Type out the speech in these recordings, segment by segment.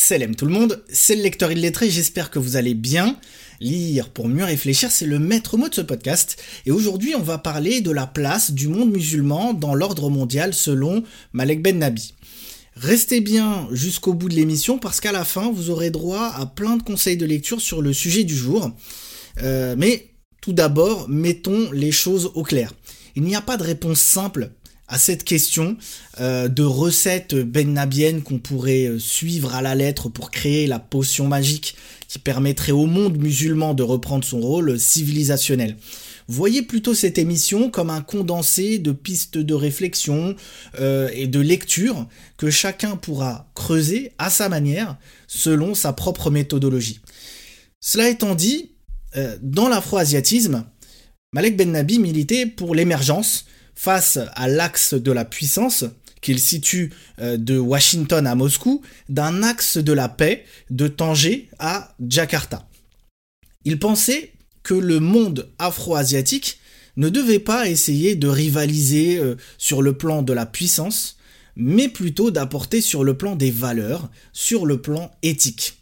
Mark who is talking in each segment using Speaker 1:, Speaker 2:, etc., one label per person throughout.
Speaker 1: Salam tout le monde, c'est le lecteur illettré, j'espère que vous allez bien. Lire pour mieux réfléchir, c'est le maître mot de ce podcast. Et aujourd'hui, on va parler de la place du monde musulman dans l'ordre mondial selon Malek Ben Nabi. Restez bien jusqu'au bout de l'émission parce qu'à la fin, vous aurez droit à plein de conseils de lecture sur le sujet du jour. Euh, mais tout d'abord, mettons les choses au clair. Il n'y a pas de réponse simple à cette question euh, de recette ben nabienne qu'on pourrait euh, suivre à la lettre pour créer la potion magique qui permettrait au monde musulman de reprendre son rôle civilisationnel. Voyez plutôt cette émission comme un condensé de pistes de réflexion euh, et de lecture que chacun pourra creuser à sa manière selon sa propre méthodologie. Cela étant dit, dans l'afro-asiatisme, Malek Ben Nabi militait pour l'émergence face à l'axe de la puissance qu'il situe euh, de Washington à Moscou, d'un axe de la paix de Tanger à Jakarta. Il pensait que le monde afro-asiatique ne devait pas essayer de rivaliser euh, sur le plan de la puissance, mais plutôt d'apporter sur le plan des valeurs, sur le plan éthique.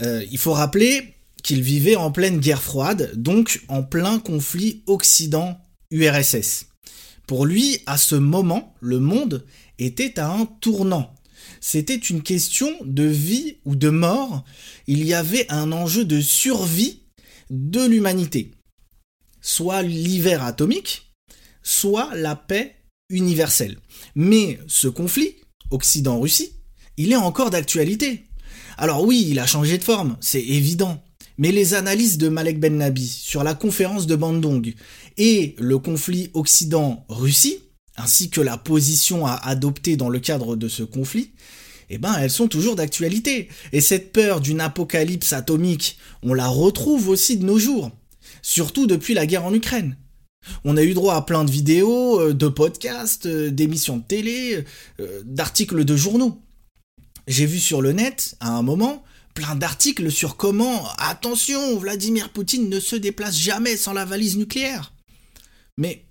Speaker 1: Euh, il faut rappeler qu'il vivait en pleine guerre froide, donc en plein conflit Occident-URSS. Pour lui, à ce moment, le monde était à un tournant. C'était une question de vie ou de mort. Il y avait un enjeu de survie de l'humanité. Soit l'hiver atomique, soit la paix universelle. Mais ce conflit, Occident-Russie, il est encore d'actualité. Alors oui, il a changé de forme, c'est évident. Mais les analyses de Malek Ben Nabi sur la conférence de Bandung et le conflit Occident-Russie, ainsi que la position à adopter dans le cadre de ce conflit, eh ben, elles sont toujours d'actualité. Et cette peur d'une apocalypse atomique, on la retrouve aussi de nos jours. Surtout depuis la guerre en Ukraine. On a eu droit à plein de vidéos, euh, de podcasts, euh, d'émissions de télé, euh, d'articles de journaux. J'ai vu sur le net, à un moment, plein d'articles sur comment, attention, Vladimir Poutine ne se déplace jamais sans la valise nucléaire. Mais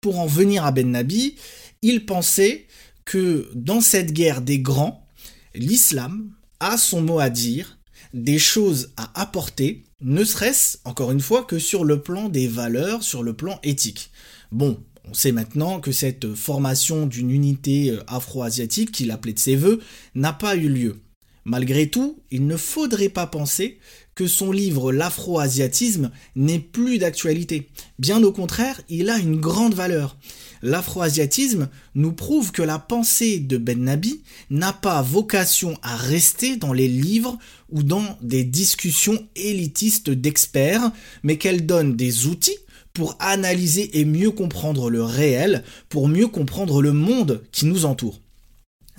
Speaker 1: pour en venir à Ben Nabi, il pensait que dans cette guerre des grands, l'islam a son mot à dire, des choses à apporter, ne serait-ce, encore une fois, que sur le plan des valeurs, sur le plan éthique. Bon, on sait maintenant que cette formation d'une unité euh, afro-asiatique, qu'il appelait de ses voeux, n'a pas eu lieu. Malgré tout, il ne faudrait pas penser que son livre L'afro-asiatisme n'est plus d'actualité. Bien au contraire, il a une grande valeur. L'afro-asiatisme nous prouve que la pensée de Ben Nabi n'a pas vocation à rester dans les livres ou dans des discussions élitistes d'experts, mais qu'elle donne des outils pour analyser et mieux comprendre le réel, pour mieux comprendre le monde qui nous entoure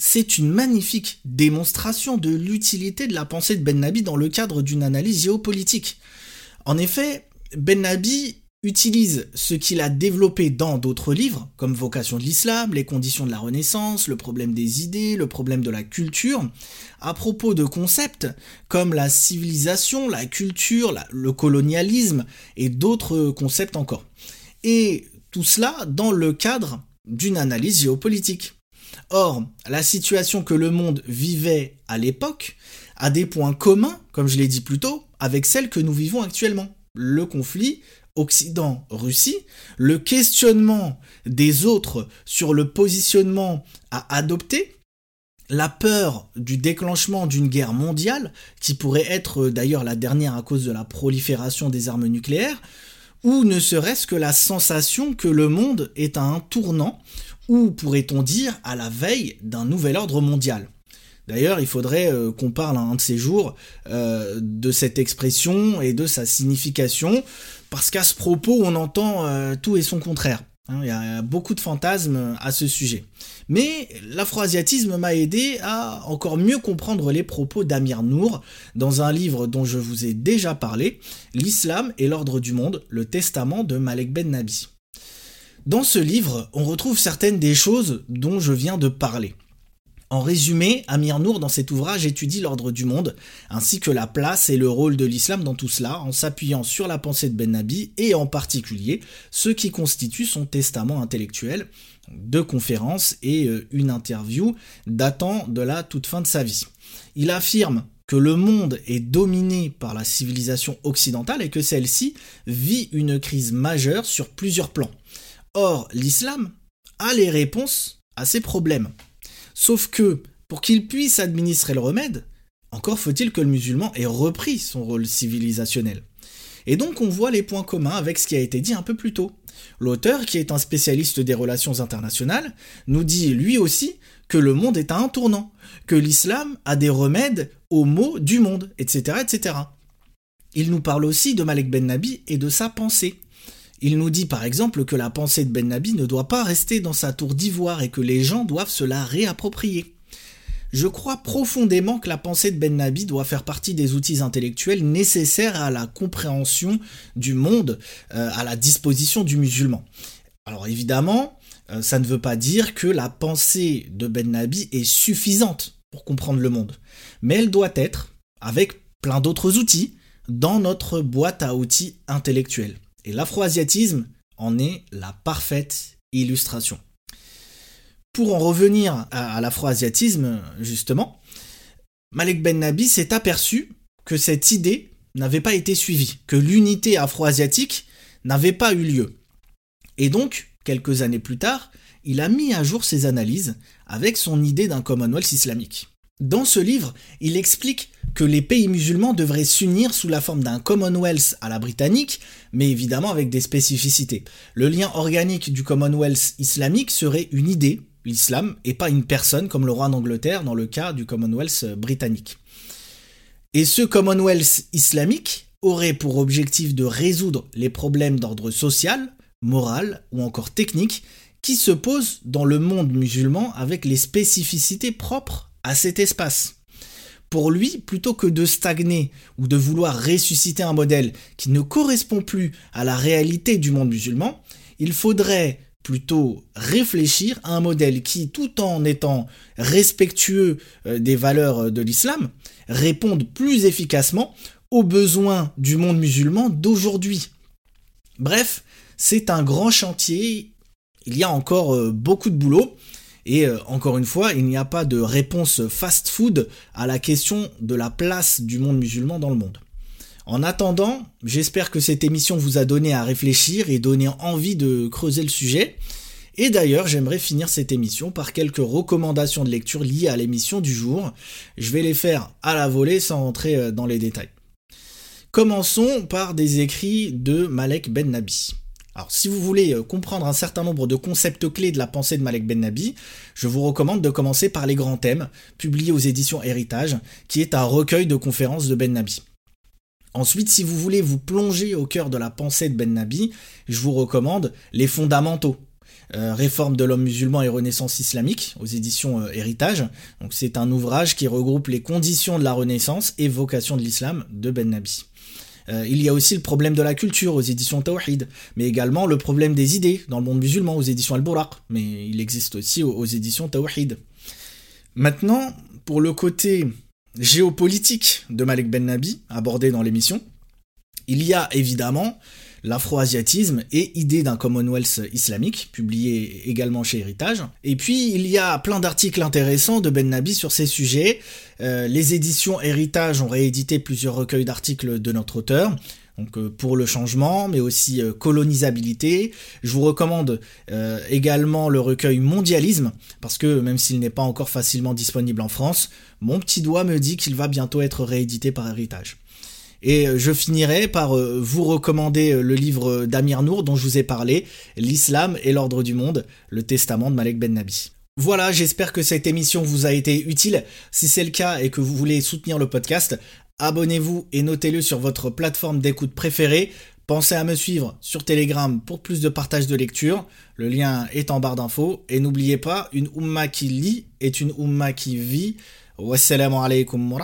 Speaker 1: c'est une magnifique démonstration de l'utilité de la pensée de Ben Nabi dans le cadre d'une analyse géopolitique. En effet, Ben Nabi utilise ce qu'il a développé dans d'autres livres, comme Vocation de l'islam, Les conditions de la Renaissance, Le problème des idées, Le problème de la culture, à propos de concepts comme la civilisation, la culture, le colonialisme et d'autres concepts encore. Et tout cela dans le cadre d'une analyse géopolitique. Or, la situation que le monde vivait à l'époque a des points communs, comme je l'ai dit plus tôt, avec celle que nous vivons actuellement. Le conflit Occident-Russie, le questionnement des autres sur le positionnement à adopter, la peur du déclenchement d'une guerre mondiale, qui pourrait être d'ailleurs la dernière à cause de la prolifération des armes nucléaires, ou ne serait-ce que la sensation que le monde est à un tournant ou pourrait-on dire à la veille d'un nouvel ordre mondial? D'ailleurs, il faudrait euh, qu'on parle un de ces jours euh, de cette expression et de sa signification, parce qu'à ce propos, on entend euh, tout et son contraire. Hein. il y a beaucoup de fantasmes à ce sujet. Mais l'afroasiatisme m'a aidé à encore mieux comprendre les propos d'Amir Nour dans un livre dont je vous ai déjà parlé, L'Islam et l'ordre du monde, le testament de Malek Ben Nabi. Dans ce livre, on retrouve certaines des choses dont je viens de parler. En résumé, Amir Nour dans cet ouvrage étudie l'ordre du monde, ainsi que la place et le rôle de l'islam dans tout cela, en s'appuyant sur la pensée de Ben Nabi et en particulier ce qui constitue son testament intellectuel, deux conférences et euh, une interview datant de la toute fin de sa vie. Il affirme que le monde est dominé par la civilisation occidentale et que celle-ci vit une crise majeure sur plusieurs plans. Or, l'islam a les réponses à ces problèmes. Sauf que, pour qu'il puisse administrer le remède, encore faut-il que le musulman ait repris son rôle civilisationnel. Et donc on voit les points communs avec ce qui a été dit un peu plus tôt. L'auteur, qui est un spécialiste des relations internationales, nous dit lui aussi que le monde est à un tournant, que l'islam a des remèdes aux maux du monde, etc., etc. Il nous parle aussi de Malek Ben Nabi et de sa pensée. Il nous dit par exemple que la pensée de Ben Nabi ne doit pas rester dans sa tour d'ivoire et que les gens doivent se la réapproprier. Je crois profondément que la pensée de Ben Nabi doit faire partie des outils intellectuels nécessaires à la compréhension du monde, euh, à la disposition du musulman. Alors évidemment, euh, ça ne veut pas dire que la pensée de Ben Nabi est suffisante pour comprendre le monde, mais elle doit être, avec plein d'autres outils, dans notre boîte à outils intellectuelle. Et l'afroasiatisme en est la parfaite illustration. Pour en revenir à, l'afro-asiatisme, justement, Malek Ben Nabi s'est aperçu que cette idée n'avait pas été suivie, que l'unité afro-asiatique n'avait pas eu lieu. Et donc, quelques années plus tard, il a mis à jour ses analyses avec son idée d'un Commonwealth islamique. Dans ce livre, il explique que les pays musulmans devraient s'unir sous la forme d'un Commonwealth à la britannique, mais évidemment avec des spécificités. Le lien organique du Commonwealth islamique serait une idée, l'islam, et pas une personne comme le roi d'Angleterre dans le cas du Commonwealth britannique. Et ce Commonwealth islamique aurait pour objectif de résoudre les problèmes d'ordre social, moral ou encore technique qui se posent dans le monde musulman avec les spécificités propres à cet espace. Pour lui, plutôt que de stagner ou de vouloir ressusciter un modèle qui ne correspond plus à la réalité du monde musulman, il faudrait plutôt réfléchir à un modèle qui, tout en étant respectueux euh, des valeurs euh, de l'islam, réponde plus efficacement aux besoins du monde musulman d'aujourd'hui. Bref, c'est un grand chantier, il y a encore euh, beaucoup de boulot, et encore une fois, il n'y a pas de réponse fast-food à la question de la place du monde musulman dans le monde. En attendant, j'espère que cette émission vous a donné à réfléchir et donné envie de creuser le sujet. Et d'ailleurs, j'aimerais finir cette émission par quelques recommandations de lecture liées à l'émission du jour. Je vais les faire à la volée sans entrer euh, dans les détails. Commençons par des écrits de Malek Ben Nabi. Alors, si vous voulez euh, comprendre un certain nombre de concepts clés de la pensée de Malek Ben Nabi, je vous recommande de commencer par Les Grands Thèmes, publié aux éditions Héritage, qui est un recueil de conférences de Ben Nabi. Ensuite, si vous voulez vous plonger au cœur de la pensée de Ben Nabi, je vous recommande Les Fondamentaux. Euh, Réforme de l'homme musulman et Renaissance islamique aux éditions euh, Héritage. Donc c'est un ouvrage qui regroupe les conditions de la Renaissance et vocation de l'islam de Ben Nabi. Euh, il y a aussi le problème de la culture aux éditions Tawhid, mais également le problème des idées dans le monde musulman aux éditions Al-Buraq, mais il existe aussi aux, aux éditions Tawhid. Maintenant, pour le côté géopolitique de Malek Ben Nabi, abordé dans l'émission, il y a évidemment l'afro-asiatisme et idée d'un Commonwealth islamique, publié également chez Héritage. Et puis, il y a plein d'articles intéressants de Ben Nabi sur ces sujets. Euh, les éditions Héritage ont réédité plusieurs recueils d'articles de notre auteur donc euh, pour le changement, mais aussi euh, colonisabilité. Je vous recommande également le recueil Mondialisme, parce que même s'il n'est pas encore facilement disponible en France, mon petit doigt me dit qu'il va bientôt être réédité par Héritage. Et je finirai par vous recommander le livre d'Amir Nour dont je vous ai parlé, L'Islam et l'ordre du monde, le testament de Malek Ben Nabi. Voilà, j'espère que cette émission vous a été utile. Si c'est le cas et que vous voulez soutenir le podcast, abonnez-vous et notez-le sur votre plateforme d'écoute préférée. Pensez à me suivre sur Telegram pour plus de partage de lecture. Le lien est en barre d'infos. Et n'oubliez pas, une umma qui lit est une umma qui vit. Wassalamu alaikum.